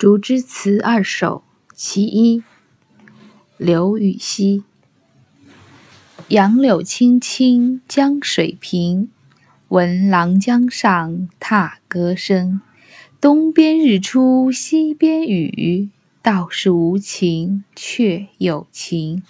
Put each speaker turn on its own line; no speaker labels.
竹枝词二首其一。刘禹锡。杨柳青青江水平闻郎江上踏歌声。东边日出西边雨道是无晴却有晴